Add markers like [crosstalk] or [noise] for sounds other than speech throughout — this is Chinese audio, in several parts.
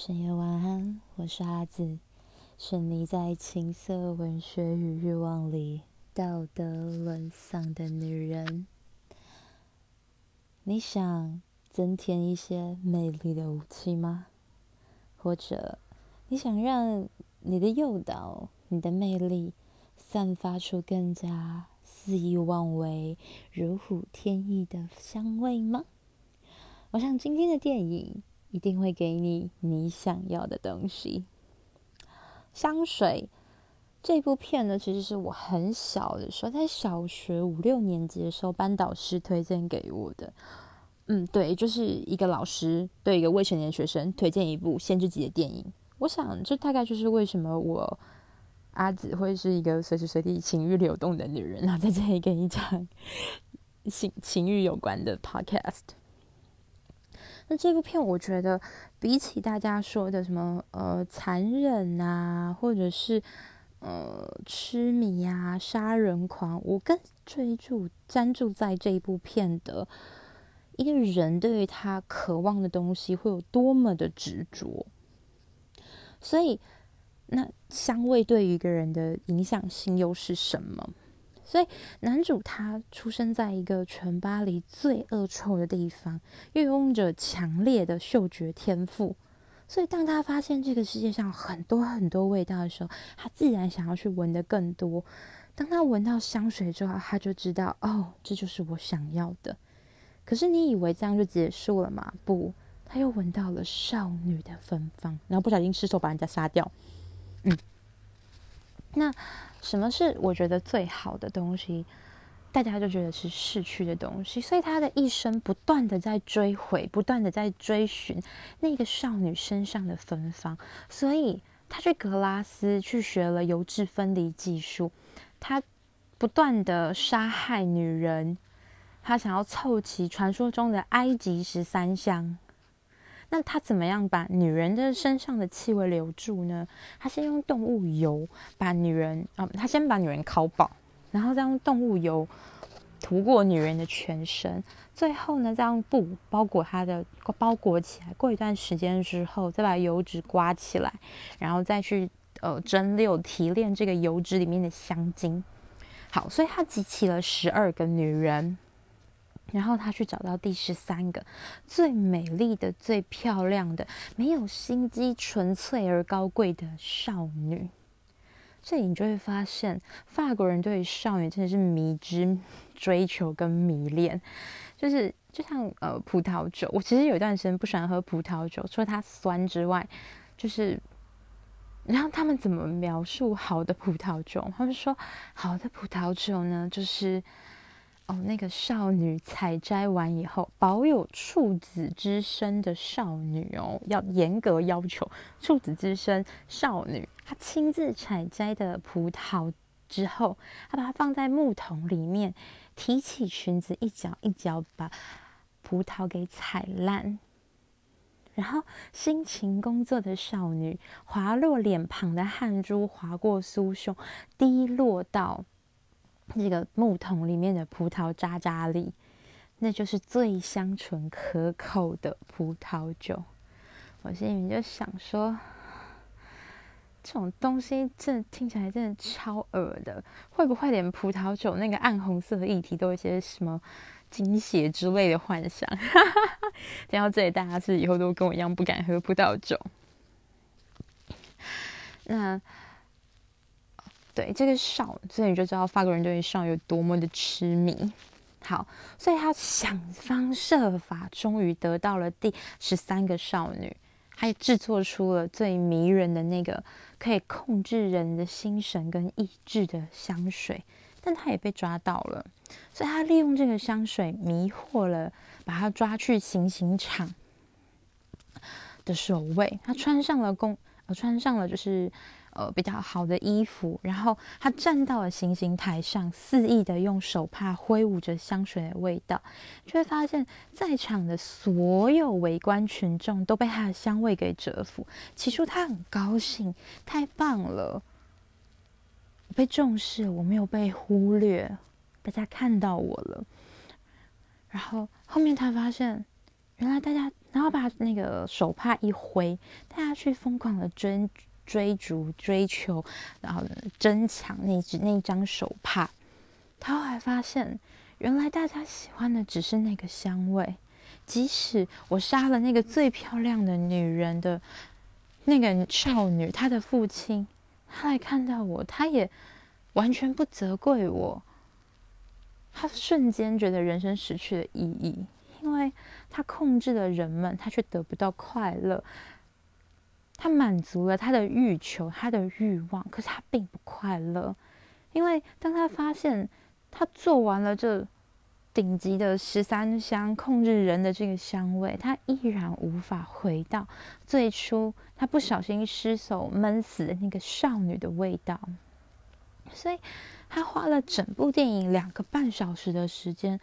深夜晚安，我是阿紫，是你在情色文学与欲望里道德沦丧的女人。你想增添一些魅力的武器吗？或者你想让你的诱导、你的魅力散发出更加肆意妄为、如虎添翼的香味吗？我想今天的电影一定会给你你想要的东西。香水这部片呢，其实是我很小的时候，在小学五六年级的时候，班导师推荐给我的。嗯，对，就是一个老师对一个未成年学生推荐一部限制级的电影。我想，这大概就是为什么我阿紫会是一个随时随地情欲流动的女人，然后在这里跟你讲情情欲有关的 podcast。那这部片，我觉得比起大家说的什么呃残忍啊，或者是呃痴迷啊、杀人狂，我更追注专注在这一部片的一个人对于他渴望的东西会有多么的执着。所以，那香味对于一个人的影响性又是什么？所以男主他出生在一个全巴黎最恶臭的地方，又拥着强烈的嗅觉天赋，所以当他发现这个世界上很多很多味道的时候，他自然想要去闻得更多。当他闻到香水之后，他就知道哦，这就是我想要的。可是你以为这样就结束了吗？不，他又闻到了少女的芬芳，然后不小心失手把人家杀掉。嗯，那。什么是我觉得最好的东西？大家就觉得是逝去的东西，所以他的一生不断的在追悔，不断的在追寻那个少女身上的芬芳。所以他去格拉斯去学了油脂分离技术，他不断的杀害女人，他想要凑齐传说中的埃及十三香。那他怎么样把女人的身上的气味留住呢？他先用动物油把女人啊，他先把女人烤饱，然后再用动物油涂过女人的全身，最后呢，再用布包裹她的包裹起来。过一段时间之后，再把油脂刮起来，然后再去呃蒸馏提炼这个油脂里面的香精。好，所以他集齐了十二个女人。然后他去找到第十三个最美丽的、最漂亮的、没有心机、纯粹而高贵的少女。这里你就会发现，法国人对于少女真的是迷之追求跟迷恋，就是就像呃葡萄酒。我其实有一段时间不喜欢喝葡萄酒，除了它酸之外，就是然后他们怎么描述好的葡萄酒？他们说好的葡萄酒呢，就是。哦，那个少女采摘完以后，保有处子之身的少女哦，要严格要求处子之身少女。她亲自采摘的葡萄之后，她把它放在木桶里面，提起裙子，一脚一脚把葡萄给踩烂，然后辛勤工作的少女，滑落脸庞的汗珠划过酥胸，滴落到。这个木桶里面的葡萄渣渣里，那就是最香醇可口的葡萄酒。我心里面就想说，这种东西真的听起来真的超恶的。会不会连葡萄酒那个暗红色的液体都有一些什么精血之类的幻想？[laughs] 讲到这里，大家是以后都跟我一样不敢喝葡萄酒。[laughs] 那。对这个少，所以你就知道法国人对于少有多么的痴迷。好，所以他想方设法，终于得到了第十三个少女，他也制作出了最迷人的那个可以控制人的心神跟意志的香水，但他也被抓到了，所以他利用这个香水迷惑了，把他抓去行刑场的守卫，他穿上了公，我，穿上了就是。呃，比较好的衣服，然后他站到了行刑台上，肆意的用手帕挥舞着香水的味道，却发现在场的所有围观群众都被他的香味给折服。起初他很高兴，太棒了，我被重视，我没有被忽略，大家看到我了。然后后面他发现，原来大家然后把那个手帕一挥，大家去疯狂的追追逐、追求，然后争抢那只那一张手帕。他后来发现，原来大家喜欢的只是那个香味。即使我杀了那个最漂亮的女人的那个少女，她的父亲，他来看到我，他也完全不责怪我。他瞬间觉得人生失去了意义。因为他控制了人们，他却得不到快乐。他满足了他的欲求，他的欲望，可是他并不快乐。因为当他发现他做完了这顶级的十三香控制人的这个香味，他依然无法回到最初他不小心失手闷死的那个少女的味道。所以，他花了整部电影两个半小时的时间。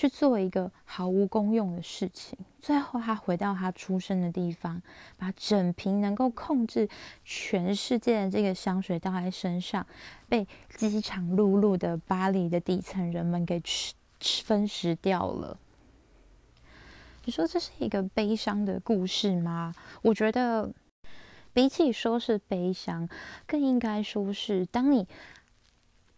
去做一个毫无功用的事情，最后他回到他出生的地方，把整瓶能够控制全世界的这个香水倒在身上，被饥肠辘辘的巴黎的底层人们给吃分食掉了。你说这是一个悲伤的故事吗？我觉得比起说是悲伤，更应该说是当你。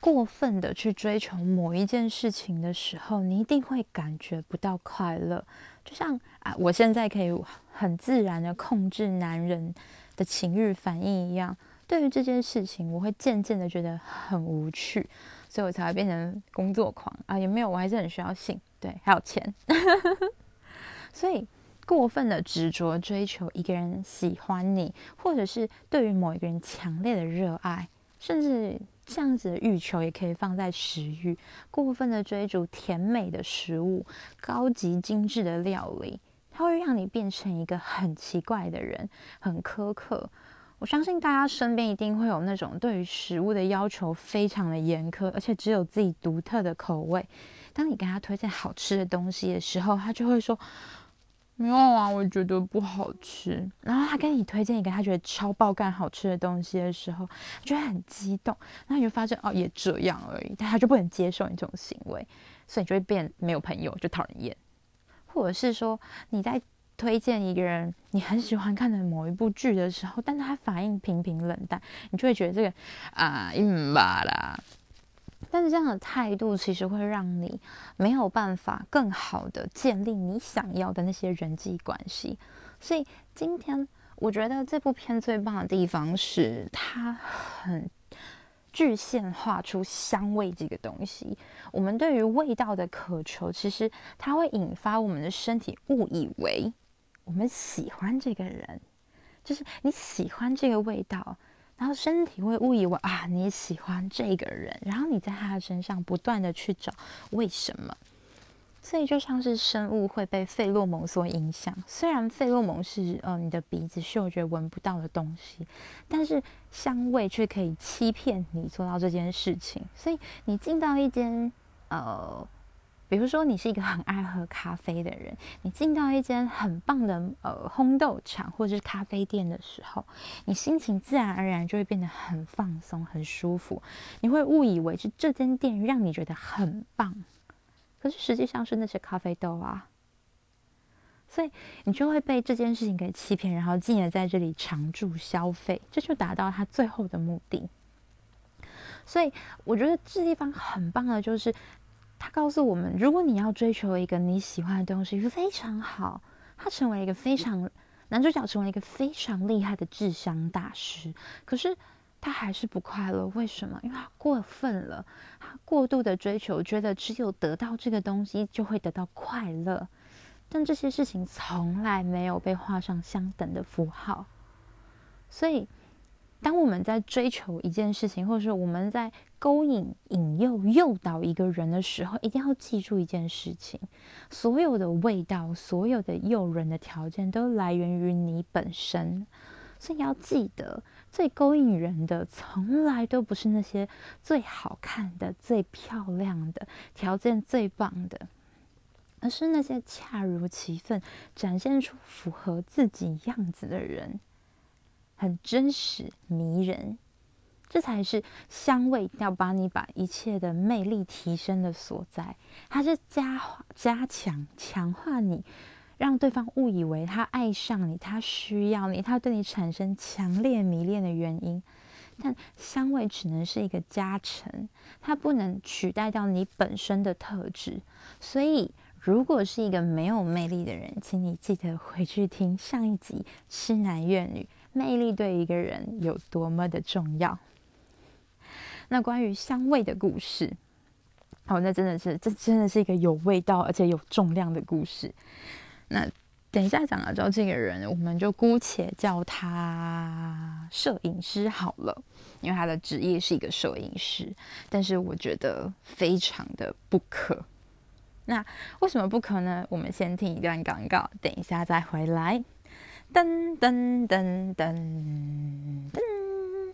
过分的去追求某一件事情的时候，你一定会感觉不到快乐。就像啊，我现在可以很自然的控制男人的情欲反应一样，对于这件事情，我会渐渐的觉得很无趣，所以我才会变成工作狂啊。也没有，我还是很需要性，对，还有钱。[laughs] 所以过分的执着追求一个人喜欢你，或者是对于某一个人强烈的热爱，甚至。这样子的欲求也可以放在食欲，过分的追逐甜美的食物、高级精致的料理，它会让你变成一个很奇怪的人，很苛刻。我相信大家身边一定会有那种对于食物的要求非常的严苛，而且只有自己独特的口味。当你给他推荐好吃的东西的时候，他就会说。没有啊，我觉得不好吃。然后他跟你推荐一个他觉得超爆干好吃的东西的时候，他就会很激动。然后你就发现哦，也这样而已，但他就不能接受你这种行为，所以你就会变没有朋友，就讨人厌。或者是说你在推荐一个人你很喜欢看的某一部剧的时候，但是他反应平平冷淡，你就会觉得这个啊，嗯吧啦。但是这样的态度其实会让你没有办法更好的建立你想要的那些人际关系。所以今天我觉得这部片最棒的地方是它很具现化出香味这个东西。我们对于味道的渴求，其实它会引发我们的身体误以为我们喜欢这个人，就是你喜欢这个味道。然后身体会误以为啊，你喜欢这个人，然后你在他的身上不断的去找为什么，所以就像是生物会被费洛蒙所影响。虽然费洛蒙是呃你的鼻子嗅觉闻不到的东西，但是香味却可以欺骗你做到这件事情。所以你进到一间呃。比如说，你是一个很爱喝咖啡的人，[laughs] 你进到一间很棒的呃烘豆厂或者是咖啡店的时候，你心情自然而然就会变得很放松、很舒服。你会误以为是这间店让你觉得很棒，可是实际上是那些咖啡豆啊。所以你就会被这件事情给欺骗，然后进而在这里常驻消费，这就达到他最后的目的。所以我觉得这地方很棒的就是。他告诉我们，如果你要追求一个你喜欢的东西，非常好。他成为一个非常男主角，成为一个非常厉害的智商大师。可是他还是不快乐，为什么？因为他过分了，他过度的追求，觉得只有得到这个东西就会得到快乐。但这些事情从来没有被画上相等的符号，所以。当我们在追求一件事情，或者是我们在勾引、引诱、诱导一个人的时候，一定要记住一件事情：所有的味道、所有的诱人的条件，都来源于你本身。所以要记得，最勾引人的，从来都不是那些最好看的、最漂亮的、条件最棒的，而是那些恰如其分、展现出符合自己样子的人。很真实迷人，这才是香味要把你把一切的魅力提升的所在。它是加加强强化你，让对方误以为他爱上你，他需要你，他对你产生强烈迷恋的原因。但香味只能是一个加成，它不能取代掉你本身的特质。所以，如果是一个没有魅力的人，请你记得回去听上一集《痴男怨女》，魅力对一个人有多么的重要。那关于香味的故事，哦，那真的是，这真的是一个有味道而且有重量的故事。那等一下讲了之后，这个人我们就姑且叫他摄影师好了，因为他的职业是一个摄影师。但是我觉得非常的不可。那为什么不可呢？我们先听一段广告，等一下再回来。噔噔噔噔噔。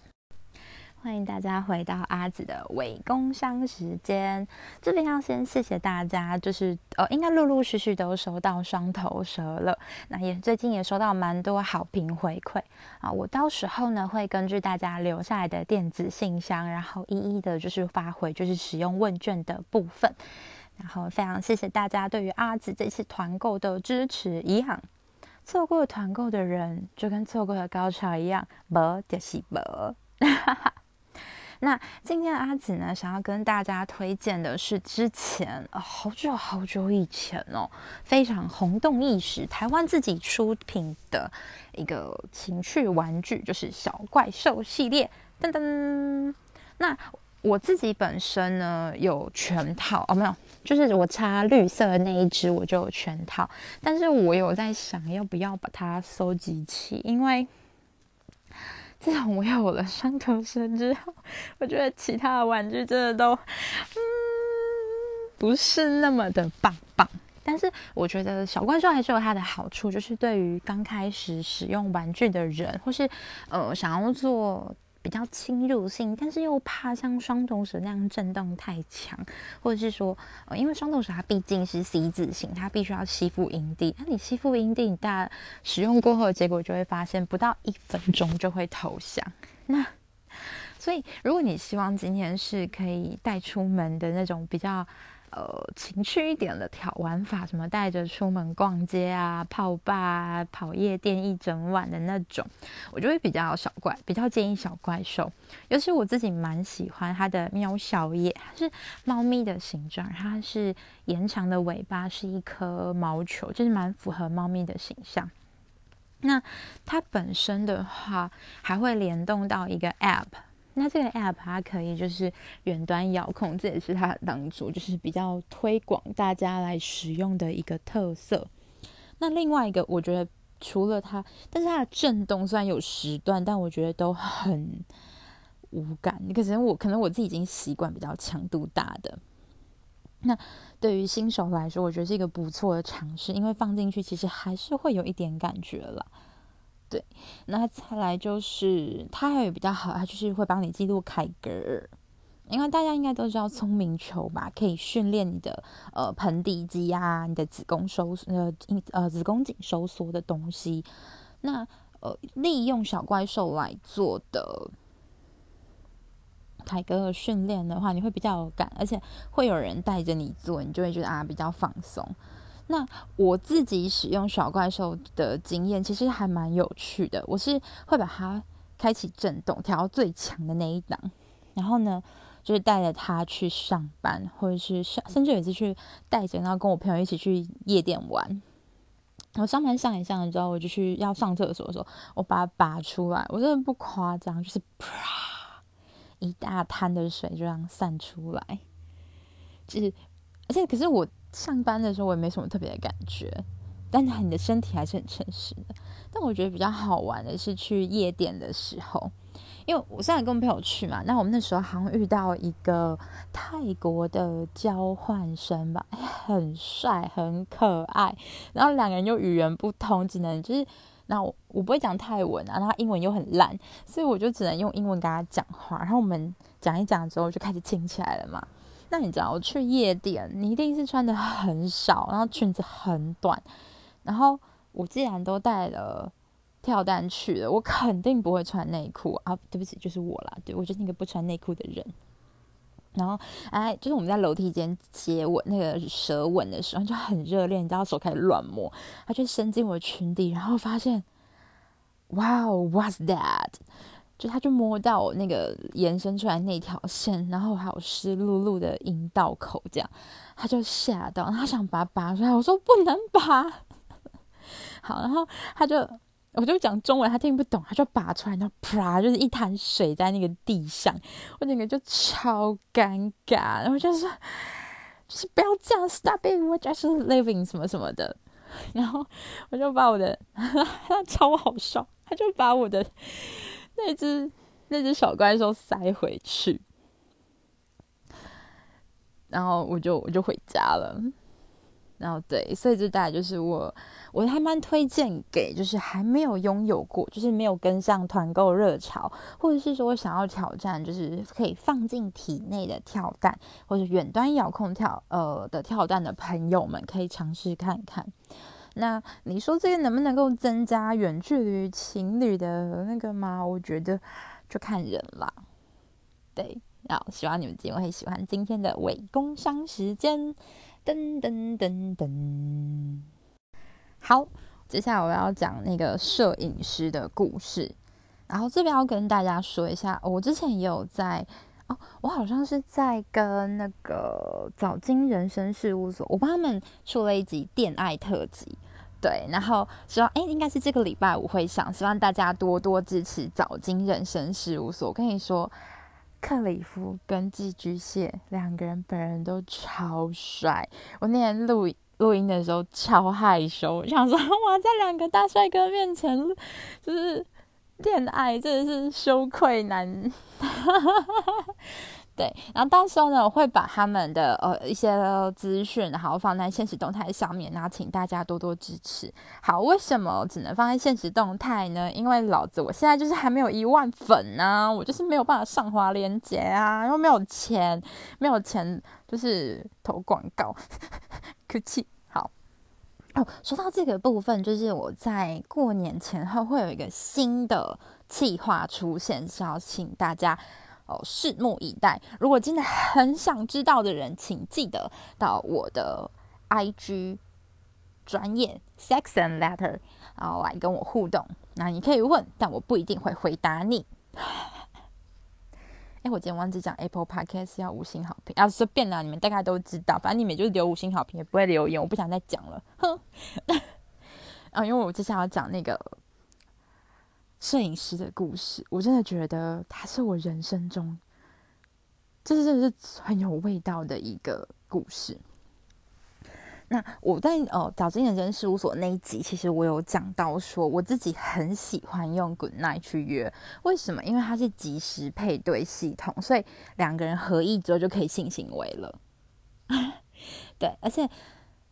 欢迎大家回到阿紫的伪工商时间。这边要先谢谢大家，就是呃，应该陆陆续续都收到双头蛇了。那也最近也收到蛮多好评回馈啊。我到时候呢会根据大家留下来的电子信箱，然后一一的就是发回就是使用问卷的部分。然后非常谢谢大家对于阿紫这次团购的支持。一样错过团购的人就跟错过了高潮一样，没就是没。那今天阿紫呢，想要跟大家推荐的是之前、好久好久以前哦，非常轰动一时，台湾自己出品的一个情趣玩具，就是小怪兽系列。噔噔，那我自己本身呢有全套哦，没有，就是我插绿色的那一只我就有全套，但是我有在想要不要把它收集起，因为。自从我有了双头蛇之后，我觉得其他的玩具真的都，嗯，不是那么的棒棒。但是我觉得小怪兽还是有它的好处，就是对于刚开始使用玩具的人，或是呃想要做。比较侵入性，但是又怕像双头蛇那样震动太强，或者是说，呃，因为双头蛇它毕竟是 C 字形，它必须要吸附阴蒂。那你吸附阴蒂，你大使用过后结果就会发现，不到一分钟就会投降。那所以，如果你希望今天是可以带出门的那种比较。呃，情趣一点的挑玩法，什么带着出门逛街啊、泡吧、跑夜店一整晚的那种，我就会比较小怪，比较建议小怪兽。尤其我自己蛮喜欢它的喵小野，它是猫咪的形状，它是延长的尾巴是一颗毛球，就是蛮符合猫咪的形象。那它本身的话，还会联动到一个 App。那这个 app 它可以就是远端遥控，这也是它当初就是比较推广大家来使用的一个特色。那另外一个，我觉得除了它，但是它的震动虽然有时段，但我觉得都很无感。可能我可能我自己已经习惯比较强度大的。那对于新手来说，我觉得是一个不错的尝试，因为放进去其实还是会有一点感觉了。对，那再来就是它还有比较好，它就是会帮你记录凯格尔，因为大家应该都知道聪明球吧，可以训练你的呃盆底肌啊，你的子宫收呃呃子宫颈收缩的东西。那呃利用小怪兽来做的凯格尔训练的话，你会比较有感，而且会有人带着你做，你就会觉得啊比较放松。那我自己使用小怪兽的经验其实还蛮有趣的。我是会把它开启震动，调到最强的那一档，然后呢，就是带着它去上班，或者是上，甚至有一次去带着，然后跟我朋友一起去夜店玩。我上班上一上了之后，我就去要上厕所的时候，我把它拔出来，我真的不夸张，就是啪，一大滩的水就这样散出来，就是，而且可是我。上班的时候我也没什么特别的感觉，但是你的身体还是很诚实的。但我觉得比较好玩的是去夜店的时候，因为我上次跟我朋友去嘛，那我们那时候好像遇到一个泰国的交换生吧，很帅很可爱，然后两个人又语言不通，只能就是，那我我不会讲泰文啊，然后他英文又很烂，所以我就只能用英文跟他讲话，然后我们讲一讲之后就开始亲起来了嘛。那你知道，我去夜店，你一定是穿的很少，然后裙子很短，然后我既然都带了跳蛋去了，我肯定不会穿内裤啊！对不起，就是我啦，对，我就是那个不穿内裤的人。然后哎，就是我们在楼梯间接吻那个舌吻的时候就很热烈，你知道手开始乱摸，他就伸进我的裙底，然后发现，哇哦，what's that？就他就摸到我那个延伸出来那条线，然后还有湿漉漉的阴道口，这样他就吓到，他想把它拔出来，我说不能拔。[laughs] 好，然后他就。我就讲中文，他听不懂，他就拔出来，然后啪，就是一滩水在那个地上，我整个就超尴尬，然后就是就是不要这样，stop it，we're just living 什么什么的，[laughs] 然后我就把我的，[laughs] 他超好笑，他就把我的那只那只小怪兽塞回去，然后我就我就回家了。然后对，所以这大概就是我，我还蛮推荐给就是还没有拥有过，就是没有跟上团购热潮，或者是说想要挑战，就是可以放进体内的跳蛋，或者远端遥控跳呃的跳蛋的朋友们，可以尝试看看。那你说这个能不能够增加远距离情侣的那个吗？我觉得就看人啦。对，好，希望你们今天会喜欢今天的伪工商时间。噔噔噔噔，好，接下来我要讲那个摄影师的故事。然后这边要跟大家说一下，我之前也有在哦，我好像是在跟那个早金人生事务所，我帮他们出了一集电爱特辑，对，然后希望哎，应该是这个礼拜五会上，希望大家多多支持早金人生事务所。我跟你说。克里夫跟寄居蟹两个人本人都超帅，我那天录录音的时候超害羞，我想说哇，在两个大帅哥面前就是恋爱，真的是羞愧难。对，然后到时候呢，我会把他们的呃一些资讯，然后放在现实动态上面，然后请大家多多支持。好，为什么只能放在现实动态呢？因为老子我现在就是还没有一万粉呢、啊，我就是没有办法上滑链接啊，因为没有钱，没有钱就是投广告，[laughs] 客气。好，哦，说到这个部分，就是我在过年前后会有一个新的计划出现，是要请大家。哦，拭目以待。如果真的很想知道的人，请记得到我的 IG 专业 Sex and Letter，然后来跟我互动。那你可以问，但我不一定会回答你。哎，我今天忘记讲 Apple Podcast 要五星好评，啊，随便啦，你们大概都知道。反正你们就是留五星好评，也不会留言。我不想再讲了，哼。[laughs] 啊，因为我接下来要讲那个。摄影师的故事，我真的觉得他是我人生中，这是真的是很有味道的一个故事。那我在呃早金人事务所那一集，其实我有讲到说，我自己很喜欢用 Good Night 去约，为什么？因为它是即时配对系统，所以两个人合意之后就可以性行为了。[laughs] 对，而且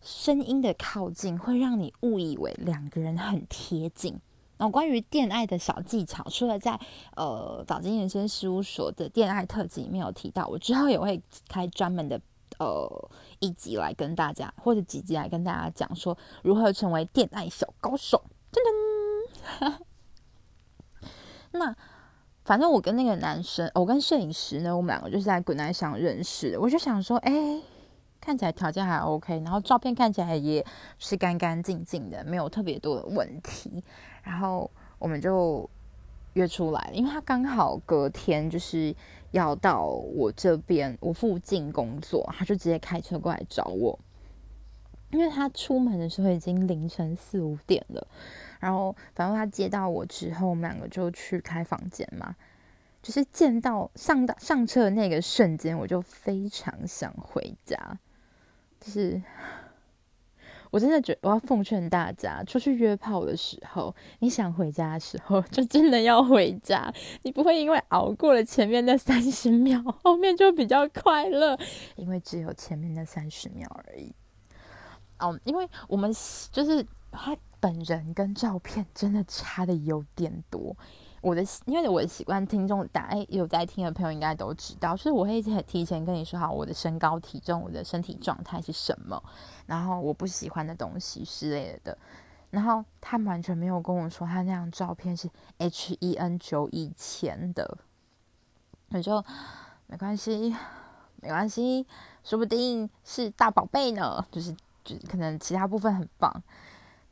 声音的靠近会让你误以为两个人很贴近。那关于恋爱的小技巧，除了在呃早金人生事务所的恋爱特辑里面有提到，我之后也会开专门的呃一集来跟大家，或者几集来跟大家讲说如何成为恋爱小高手。噔噔，[laughs] 那反正我跟那个男生，我跟摄影师呢，我们两个就是在 Good Night 上认识的。我就想说，哎，看起来条件还 OK，然后照片看起来也是干干净净的，没有特别多的问题。然后我们就约出来，因为他刚好隔天就是要到我这边我附近工作，他就直接开车过来找我。因为他出门的时候已经凌晨四五点了，然后反正他接到我之后，我们两个就去开房间嘛。就是见到上到上车的那个瞬间，我就非常想回家，就是。我真的觉我要奉劝大家，出去约炮的时候，你想回家的时候，就真的要回家。你不会因为熬过了前面那三十秒，后面就比较快乐，因为只有前面那三十秒而已。哦，因为我们就是他本人跟照片真的差的有点多。我的，因为我的习惯，听众大家有在听的朋友应该都知道，所以我会提前跟你说好我的身高、体重、我的身体状态是什么，然后我不喜欢的东西之类的。然后他完全没有跟我说他那张照片是 H E N 九以前的，我就没关系，没关系，说不定是大宝贝呢。就是，就可能其他部分很棒。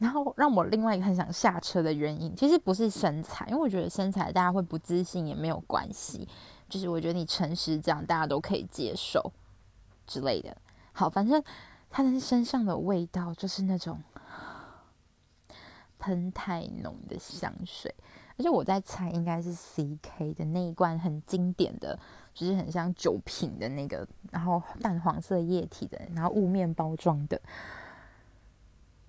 然后让我另外一个很想下车的原因，其实不是身材，因为我觉得身材大家会不自信也没有关系。就是我觉得你诚实这样，大家都可以接受之类的。好，反正他的身上的味道就是那种喷太浓的香水，而且我在猜应该是 CK 的那一罐很经典的，就是很像酒瓶的那个，然后淡黄色液体的，然后雾面包装的。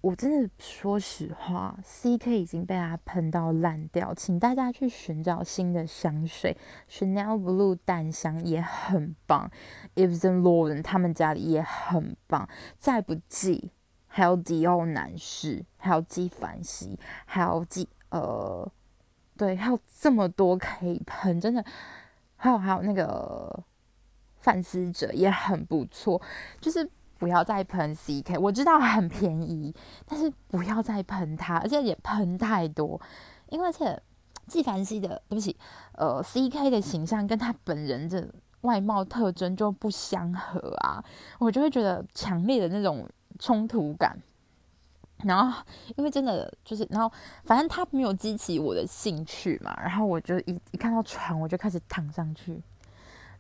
我真的说实话，CK 已经被它喷到烂掉，请大家去寻找新的香水，Chanel Blue 淡香也很棒，Yves Saint Laurent 他们家里也很棒，再不济还有迪奥男士，还有纪梵希，还有纪呃，对，还有这么多可以喷，真的，还有还有那个范思哲也很不错，就是。不要再喷 CK，我知道很便宜，但是不要再喷它，而且也喷太多，因为而且纪梵希的，对不起，呃，CK 的形象跟他本人的外貌特征就不相合啊，我就会觉得强烈的那种冲突感。然后因为真的就是，然后反正他没有激起我的兴趣嘛，然后我就一一看到床，我就开始躺上去。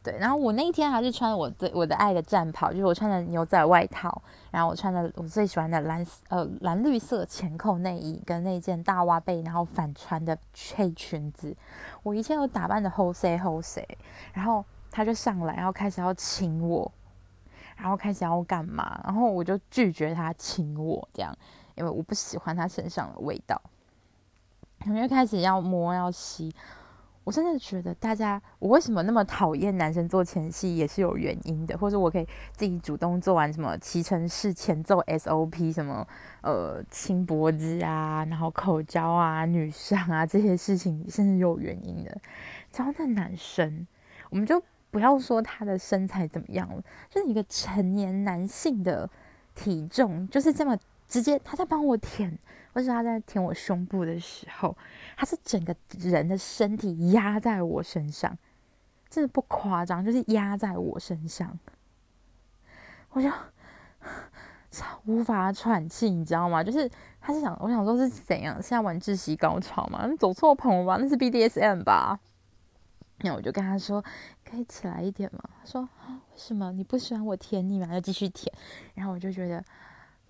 对，然后我那一天还是穿我的我的爱的战袍，就是我穿的牛仔外套，然后我穿的我最喜欢的蓝呃蓝绿色前扣内衣跟那件大挖背，然后反穿的黑裙子，我一切都打扮的好势好势，然后他就上来，然后开始要亲我，然后开始要干嘛，然后我就拒绝他亲我这样，因为我不喜欢他身上的味道，我就开始要摸要吸。我真的觉得大家，我为什么那么讨厌男生做前戏也是有原因的，或者我可以自己主动做完什么骑乘式前奏 SOP，什么呃亲脖子啊，然后口交啊、女上啊这些事情，甚至有原因的。只要那男生，我们就不要说他的身材怎么样了，就是一个成年男性的体重就是这么直接，他在帮我舔。或是他在舔我胸部的时候，他是整个人的身体压在我身上，真的不夸张，就是压在我身上，我就 [sighs] 无法喘气，你知道吗？就是他是想，我想说是怎样？现在玩窒息高潮吗？走错棚了吧？那是 BDSM 吧？那我就跟他说，可以起来一点吗？他说，为什么你不喜欢我舔你吗？就继续舔。然后我就觉得。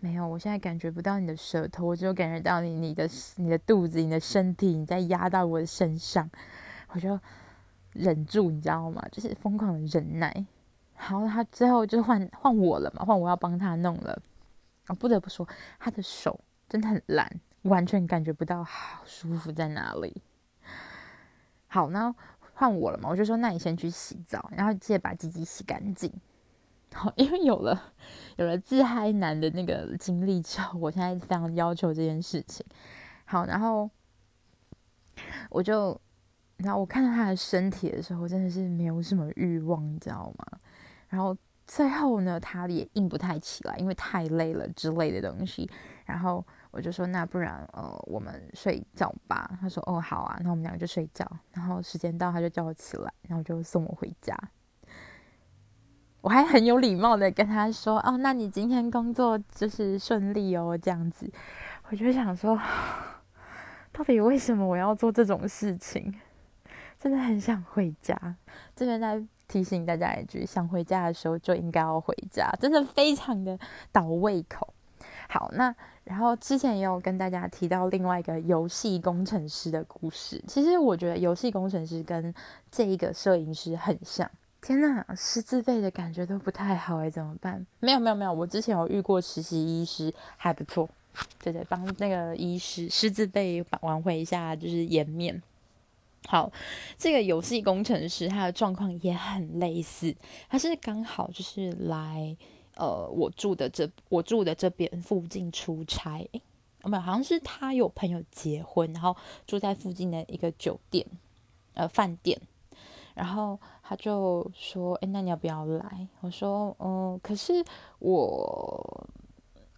没有，我现在感觉不到你的舌头，我只有感觉到你、你的、你的肚子、你的身体，你在压到我的身上，我就忍住，你知道吗？就是疯狂的忍耐。然后他最后就换换我了嘛，换我要帮他弄了。我不得不说，他的手真的很烂，完全感觉不到好舒服在哪里。好，那换我了嘛，我就说，那你先去洗澡，然后记得把鸡鸡洗干净。好，因为有了有了自嗨男的那个经历之后，我现在非常要求这件事情。好，然后我就，然后我看到他的身体的时候，真的是没有什么欲望，你知道吗？然后最后呢，他也硬不太起来，因为太累了之类的东西。然后我就说，那不然呃，我们睡觉吧。他说，哦，好啊，那我们两个就睡觉。然后时间到，他就叫我起来，然后就送我回家。我还很有礼貌的跟他说：“哦，那你今天工作就是顺利哦，这样子。”我就想说，[sighs] 到底为什么我要做这种事情？真的很想回家。这边再提醒大家一句：想回家的时候就应该要回家，真的非常的倒胃口。好，那然后之前也有跟大家提到另外一个游戏工程师的故事。其实我觉得游戏工程师跟这一个摄影师很像。天呐，师字辈的感觉都不太好哎，怎么办？没有没有没有，我之前有遇过实习医师，还不错，对对，帮那个医师师字辈挽回一下就是颜面。好，这个游戏工程师他的状况也很类似，他是刚好就是来呃我住的这我住的这边附近出差，诶，没有，好像是他有朋友结婚，然后住在附近的一个酒店呃饭店。然后他就说：“哎，那你要不要来？”我说：“嗯，可是我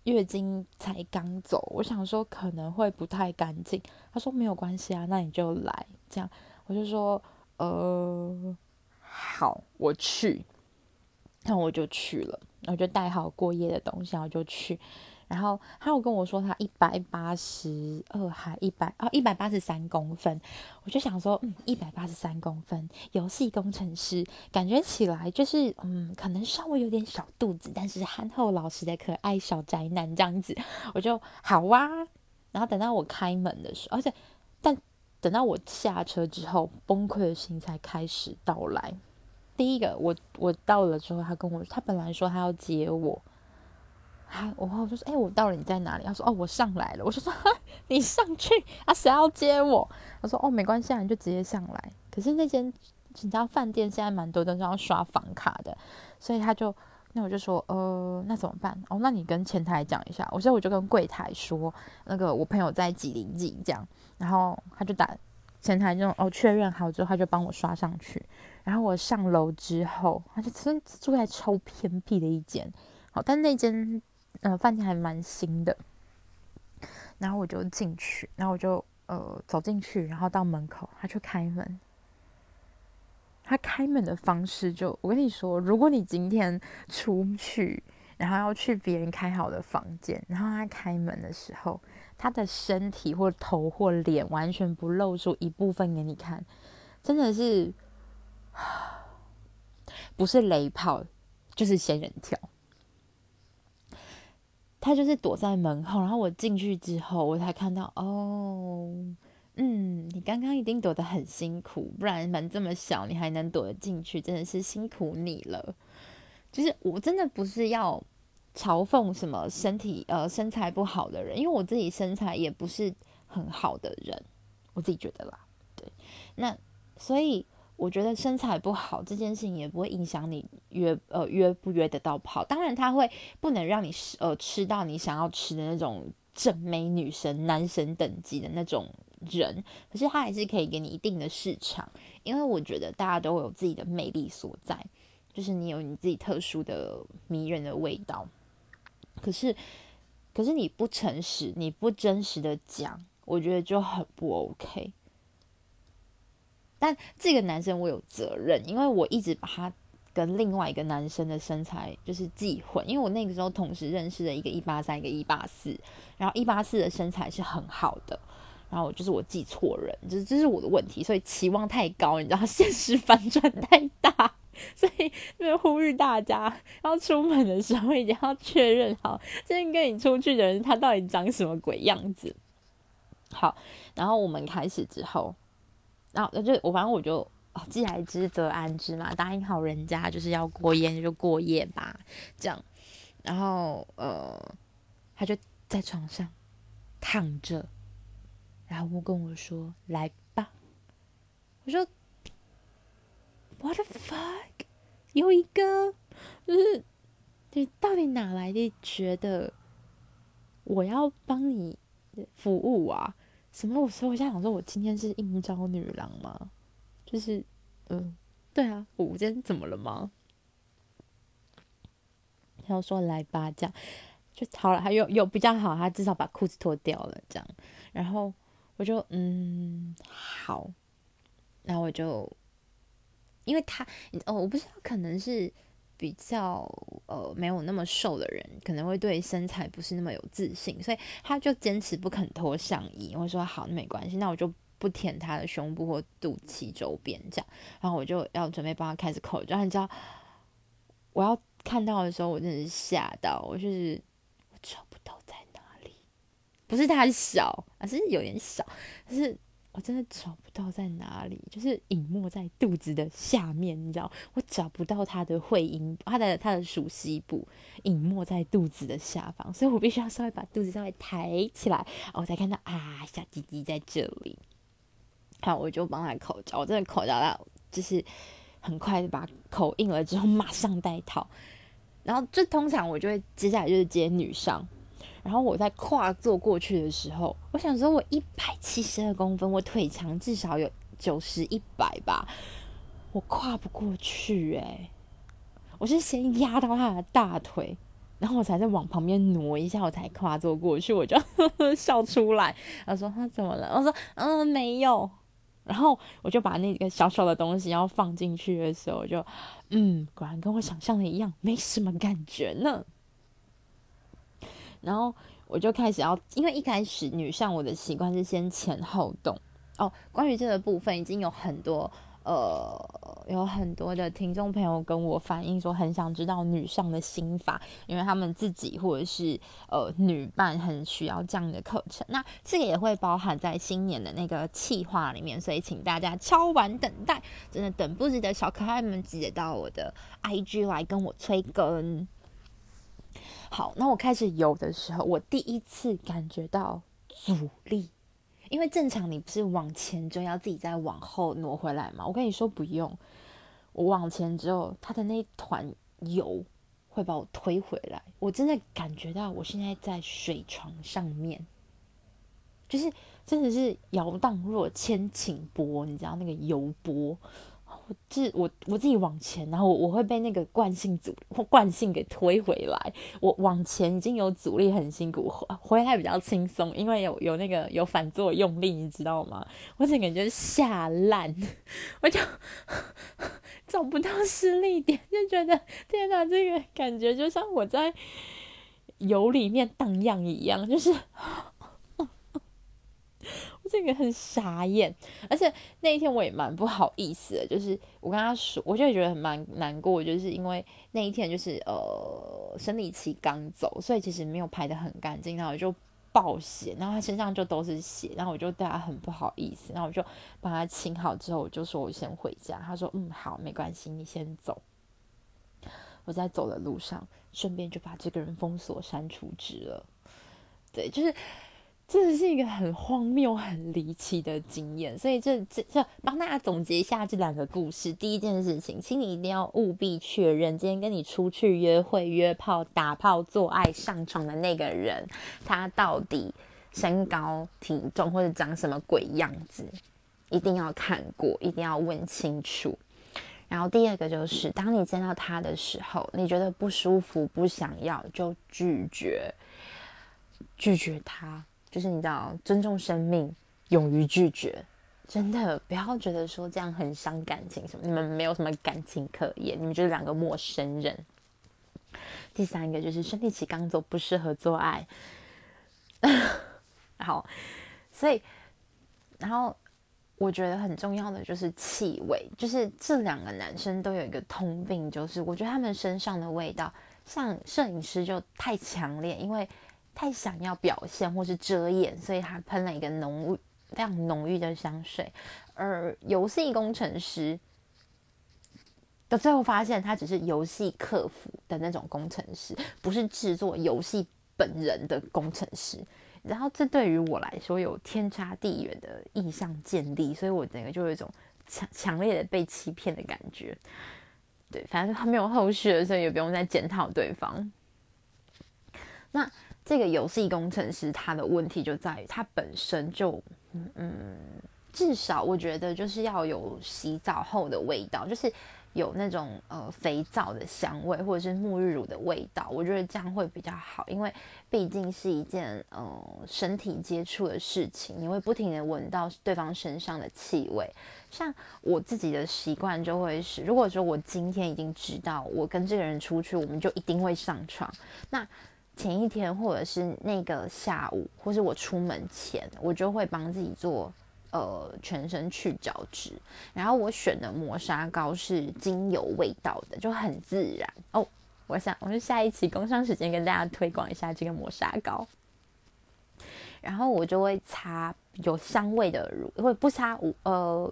月经才刚走，我想说可能会不太干净。”他说：“没有关系啊，那你就来。”这样我就说：“呃，好，我去。”那我就去了，我就带好过夜的东西，然后就去。然后他有跟我说他一百八十二还一百哦一百八十三公分，我就想说嗯一百八十三公分，游戏工程师感觉起来就是嗯可能稍微有点小肚子，但是憨厚老实的可爱小宅男这样子，我就好啊。然后等到我开门的时候，而且但等到我下车之后，崩溃的心才开始到来。第一个我我到了之后，他跟我他本来说他要接我。啊，我我就说，哎、我到了，你在哪里？他说，哦，我上来了。我就说，你上去啊？谁要接我？他说，哦，没关系啊，你就直接上来。可是那间你知道饭店现在蛮多都是要刷房卡的，所以他就那我就说，呃，那怎么办？哦，那你跟前台讲一下。我说我就跟柜台说，那个我朋友在几零几这样，然后他就打前台就哦确认好之后，他就帮我刷上去。然后我上楼之后，他就真住在超偏僻的一间，好，但那间。呃，饭店还蛮新的，然后我就进去，然后我就呃走进去，然后到门口，他就开门。他开门的方式就，我跟你说，如果你今天出去，然后要去别人开好的房间，然后他开门的时候，他的身体或头或脸完全不露出一部分给你看，真的是，[sighs] 不是雷炮，就是仙人跳。他就是躲在门后，然后我进去之后，我才看到哦，嗯，你刚刚一定躲得很辛苦，不然门这么小，你还能躲得进去，真的是辛苦你了。就是我真的不是要嘲讽什么身体呃身材不好的人，因为我自己身材也不是很好的人，我自己觉得啦，对，那所以。我觉得身材不好这件事情也不会影响你约呃约不约得到炮，当然他会不能让你呃吃到你想要吃的那种正美女神男神等级的那种人，可是他还是可以给你一定的市场，因为我觉得大家都有自己的魅力所在，就是你有你自己特殊的迷人的味道，可是可是你不诚实，你不真实的讲，我觉得就很不 OK。但这个男生我有责任，因为我一直把他跟另外一个男生的身材就是记混，因为我那个时候同时认识了一个一八三，一个一八四，然后一八四的身材是很好的，然后就是我记错人，就是这是我的问题，所以期望太高，你知道，现实反转太大，所以就呼吁大家要出门的时候一定要确认好，今天跟你出去的人他到底长什么鬼样子。好，然后我们开始之后。然后就我反正我就，既来之则安之嘛，答应好人家就是要过夜就过夜吧，这样。然后呃，他就在床上躺着，然后跟我说：“来吧。”我说：“What the fuck？有一个就是你到底哪来的觉得我要帮你服务啊？”什么？我说，我现在想说，我今天是应召女郎吗？就是，嗯，对啊，我今天怎么了吗？然后说来吧，这样就好了，还有有比较好，他至少把裤子脱掉了，这样。然后我就嗯好，然后我就因为他哦，我不知道，可能是。比较呃没有那么瘦的人，可能会对身材不是那么有自信，所以他就坚持不肯脱上衣。我说好，那没关系，那我就不舔他的胸部或肚脐周边这样。然后我就要准备帮他开始口交，你知道我要看到的时候，我真的是吓到，我就是我找不到在哪里，不是他小，而是有点小，就是。我真的找不到在哪里，就是隐没在肚子的下面，你知道，我找不到他的会阴，他的他的属西部隐没在肚子的下方，所以我必须要稍微把肚子稍微抬起来，我才看到啊，小鸡鸡在这里。好，我就帮他口交，我真的口交到就是很快就把口硬了之后马上戴套，然后这通常我就会接下来就是接女上。然后我在跨坐过去的时候，我想说，我一百七十二公分，我腿长至少有九十一百吧，我跨不过去哎、欸！我是先压到他的大腿，然后我才再往旁边挪一下，我才跨坐过去，我就呵 [laughs] 呵笑出来。他说他怎么了？我说嗯没有，然后我就把那个小小的东西要放进去的时候，我就嗯，果然跟我想象的一样，没什么感觉呢。然后我就开始要，因为一开始女上我的习惯是先前后动哦。关于这个部分，已经有很多。呃，有很多的听众朋友跟我反映说，很想知道女上的心法，因为他们自己或者是呃女伴很需要这样的课程。那这个也会包含在新年的那个企划里面，所以请大家敲完等待，真的等不及的小可爱们，记得到我的 IG 来跟我催更。好，那我开始游的时候，我第一次感觉到阻力。因为正常你不是往前就要自己再往后挪回来吗？我跟你说不用，我往前之后，它的那团油会把我推回来。我真的感觉到我现在在水床上面，就是真的是摇荡若千顷波，你知道那个油波。我是我我自己往前，然后我我会被那个惯性阻或惯性给推回来。我往前已经有阻力，很辛苦，回来比较轻松，因为有有那个有反作用力，你知道吗？我整个人就是吓烂，我就找不到施力点，就觉得天哪，这个感觉就像我在油里面荡漾一样，就是。[laughs] 这个很傻眼，而且那一天我也蛮不好意思的，就是我跟他说，我就觉得很蛮难过，就是因为那一天就是呃生理期刚走，所以其实没有排得很干净，然后我就爆血，然后他身上就都是血，然后我就对他很不好意思，然后我就帮他清好之后，我就说我先回家，他说嗯好，没关系，你先走。我在走的路上，顺便就把这个人封锁删除值了，对，就是。这是一个很荒谬、很离奇的经验，所以这这这帮大家总结一下这两个故事。第一件事情，请你一定要务必确认，今天跟你出去约会、约炮、打炮、做爱、上床的那个人，他到底身高、体重或者长什么鬼样子，一定要看过，一定要问清楚。然后第二个就是，当你见到他的时候，你觉得不舒服、不想要，就拒绝，拒绝他。就是你知道，尊重生命，勇于拒绝，真的不要觉得说这样很伤感情什么，你们没有什么感情可言，你们就是两个陌生人。第三个就是生理期刚走，不适合做爱。[laughs] 好，所以，然后我觉得很重要的就是气味，就是这两个男生都有一个通病，就是我觉得他们身上的味道，像摄影师就太强烈，因为。太想要表现或是遮掩，所以他喷了一个浓非常浓郁的香水。而游戏工程师到最后发现，他只是游戏客服的那种工程师，不是制作游戏本人的工程师。然后这对于我来说有天差地远的意象建立，所以我整个就有一种强强烈的被欺骗的感觉。对，反正他没有后续了，所以也不用再检讨对方。那。这个游戏工程师他的问题就在于他本身就，嗯，至少我觉得就是要有洗澡后的味道，就是有那种呃肥皂的香味或者是沐浴乳的味道，我觉得这样会比较好，因为毕竟是一件呃身体接触的事情，你会不停地闻到对方身上的气味。像我自己的习惯就会是，如果说我今天已经知道我跟这个人出去，我们就一定会上床，那。前一天，或者是那个下午，或是我出门前，我就会帮自己做呃全身去角质。然后我选的磨砂膏是精油味道的，就很自然哦。我想，我们下一期工商时间跟大家推广一下这个磨砂膏。然后我就会擦有香味的乳，会不擦无呃，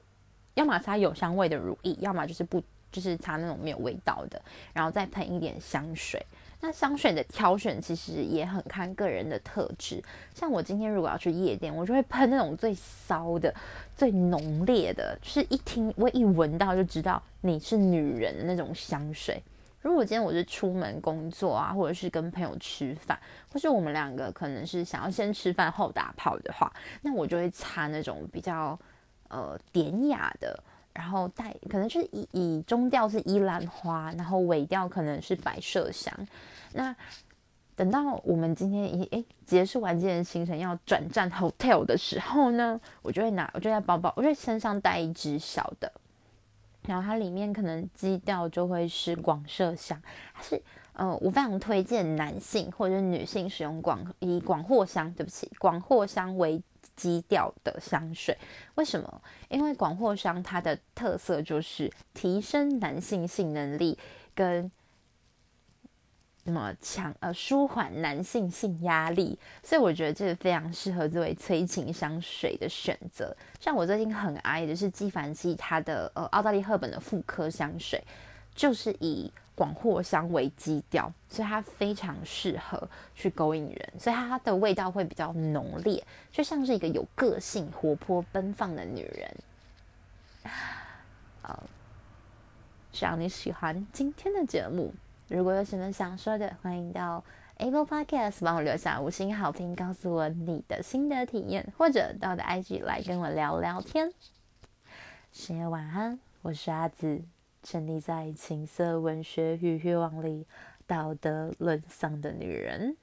要么擦有香味的乳液，要么就是不就是擦那种没有味道的，然后再喷一点香水。那香水的挑选其实也很看个人的特质，像我今天如果要去夜店，我就会喷那种最骚的、最浓烈的，就是一听我一闻到就知道你是女人的那种香水。如果今天我是出门工作啊，或者是跟朋友吃饭，或是我们两个可能是想要先吃饭后打炮的话，那我就会擦那种比较呃典雅的。然后带可能就是以以中调是依兰花，然后尾调可能是百麝香。那等到我们今天一诶结束完今天行程，要转站 hotel 的时候呢，我就会拿，我就在包包，我就身上带一支小的，然后它里面可能基调就会是广麝香，它是呃，我非常推荐男性或者女性使用广以广藿香，对不起，广藿香为基调的香水。为什么？因为广藿香它的特色就是提升男性性能力跟。那么强呃，舒缓男性性压力，所以我觉得这个非常适合作为催情香水的选择。像我最近很爱的是纪梵希它的呃奥黛丽赫本的妇科香水，就是以广藿香为基调，所以它非常适合去勾引人，所以它的味道会比较浓烈，就像是一个有个性、活泼、奔放的女人。呃，希望你喜欢今天的节目。如果有什么想说的，欢迎到 Apple Podcast 帮我留下五星好评，告诉我你的心得体验，或者到我的 IG 来跟我聊聊天。深夜晚安，我是阿紫，沉溺在情色文学与欲望里，道德沦丧的女人。